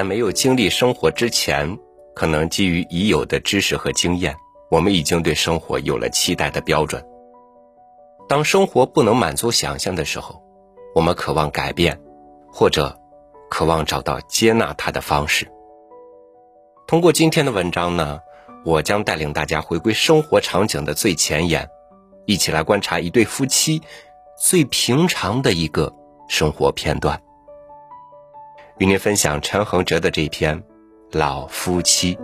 在没有经历生活之前，可能基于已有的知识和经验，我们已经对生活有了期待的标准。当生活不能满足想象的时候，我们渴望改变，或者渴望找到接纳它的方式。通过今天的文章呢，我将带领大家回归生活场景的最前沿，一起来观察一对夫妻最平常的一个生活片段。与您分享陈恒哲的这篇《老夫妻》。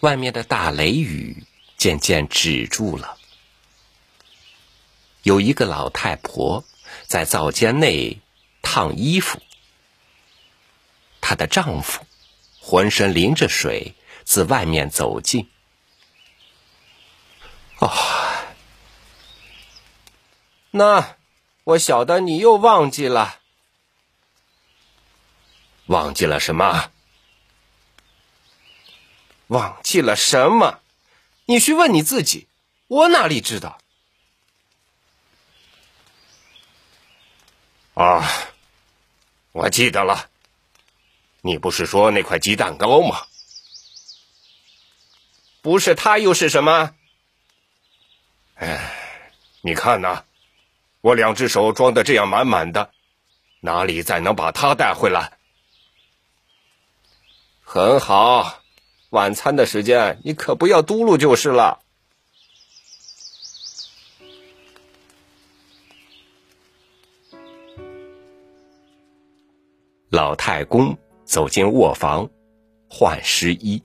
外面的大雷雨渐渐止住了，有一个老太婆在灶间内烫衣服，她的丈夫浑身淋着水。自外面走进。哦，那我晓得你又忘记了。忘记了什么？忘记了什么？你去问你自己，我哪里知道？啊，我记得了。你不是说那块鸡蛋糕吗？不是他又是什么？哎，你看呐，我两只手装的这样满满的，哪里再能把他带回来？很好，晚餐的时间你可不要嘟噜就是了。老太公走进卧房，换湿衣。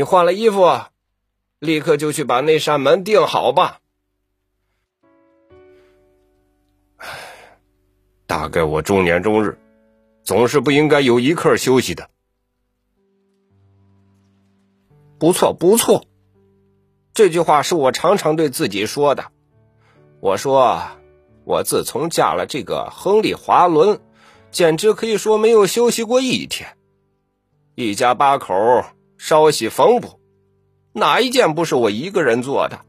你换了衣服，立刻就去把那扇门钉好吧。大概我中年终日，总是不应该有一刻休息的。不错，不错，这句话是我常常对自己说的。我说，我自从嫁了这个亨利·华伦，简直可以说没有休息过一天。一家八口。烧洗缝补，哪一件不是我一个人做的？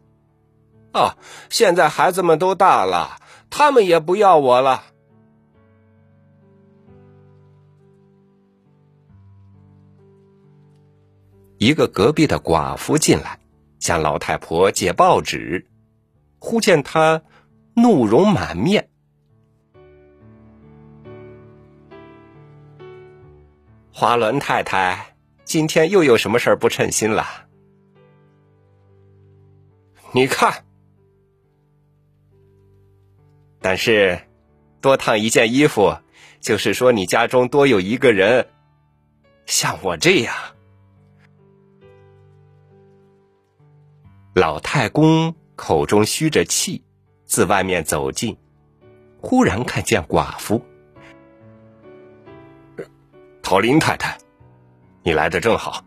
啊，现在孩子们都大了，他们也不要我了。一个隔壁的寡妇进来，向老太婆借报纸，忽见她怒容满面。华伦太太。今天又有什么事儿不称心了？你看，但是多烫一件衣服，就是说你家中多有一个人像我这样。老太公口中吁着气，自外面走进，忽然看见寡妇陶林太太。你来的正好，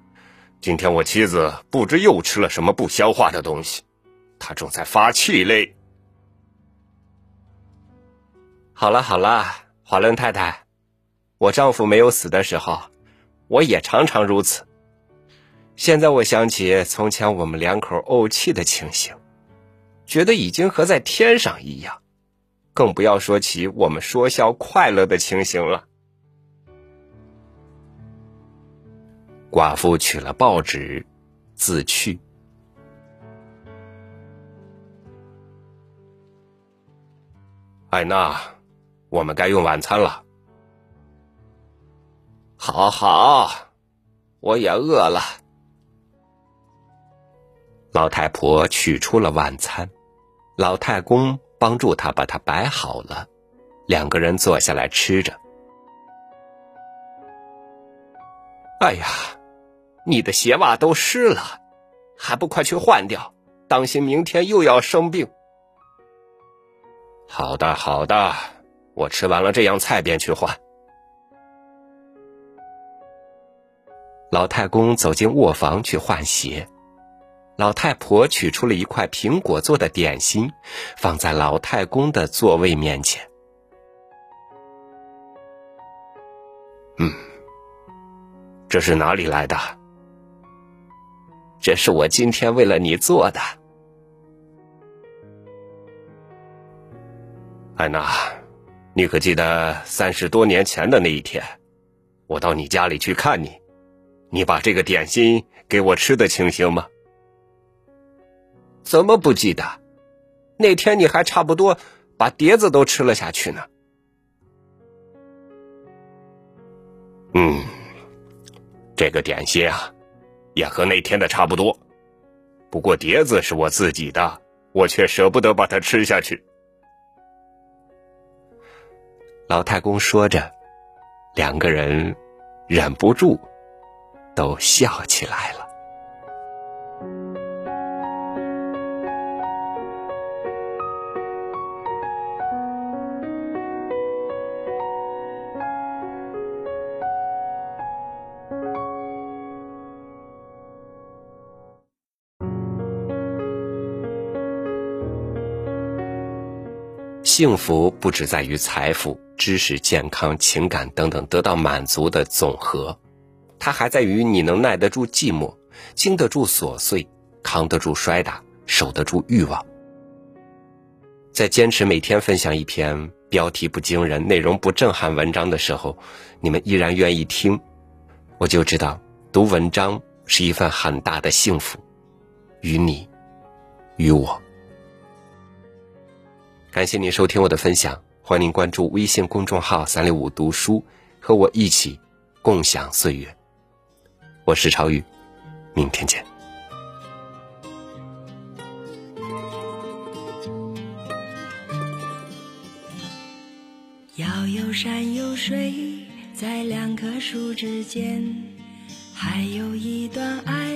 今天我妻子不知又吃了什么不消化的东西，她正在发气嘞。好了好了，华伦太太，我丈夫没有死的时候，我也常常如此。现在我想起从前我们两口怄气的情形，觉得已经和在天上一样，更不要说起我们说笑快乐的情形了。寡妇取了报纸，自去。艾娜，我们该用晚餐了。好好，我也饿了。老太婆取出了晚餐，老太公帮助她把它摆好了，两个人坐下来吃着。哎呀！你的鞋袜都湿了，还不快去换掉？当心明天又要生病。好的，好的，我吃完了这样菜便去换。老太公走进卧房去换鞋，老太婆取出了一块苹果做的点心，放在老太公的座位面前。嗯。这是哪里来的？这是我今天为了你做的。安娜，你可记得三十多年前的那一天，我到你家里去看你，你把这个点心给我吃的情形吗？怎么不记得？那天你还差不多把碟子都吃了下去呢。嗯，这个点心啊，也和那天的差不多，不过碟子是我自己的，我却舍不得把它吃下去。老太公说着，两个人忍不住都笑起来了。幸福不只在于财富、知识、健康、情感等等得到满足的总和，它还在于你能耐得住寂寞，经得住琐碎，扛得住摔打，守得住欲望。在坚持每天分享一篇标题不惊人、内容不震撼文章的时候，你们依然愿意听，我就知道读文章是一份很大的幸福，与你，与我。感谢您收听我的分享，欢迎您关注微信公众号“三六五读书”，和我一起共享岁月。我是超宇，明天见。要有山有水，在两棵树之间，还有一段爱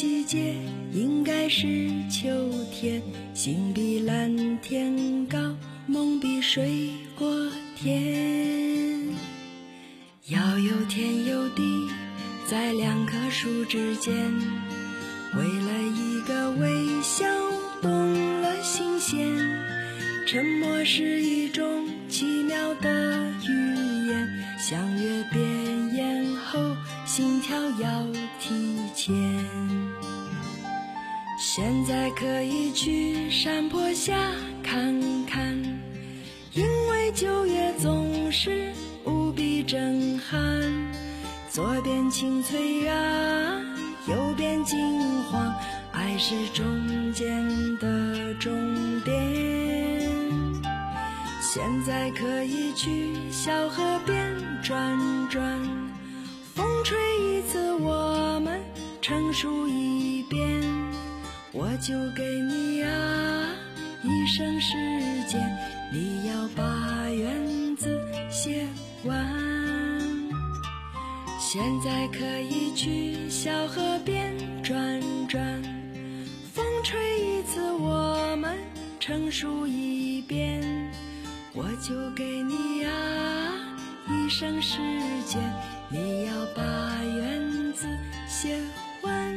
季节应该是秋天，心比蓝天高，梦比水果甜。要有天有地，在两棵树之间，为了一个微笑动了心弦。沉默是一种奇妙的语言，相约变烟后，心跳要提。前，现在可以去山坡下看看，因为九月总是无比震撼。左边青翠啊，右边金黄，爱是中间的终点。现在可以去小河边转转，风吹一次我们。成熟一遍，我就给你啊一生时间你要把园子写完现在可以去小河边转转风吹一次我们成熟一遍。我就给你啊一生时间你要把园子写完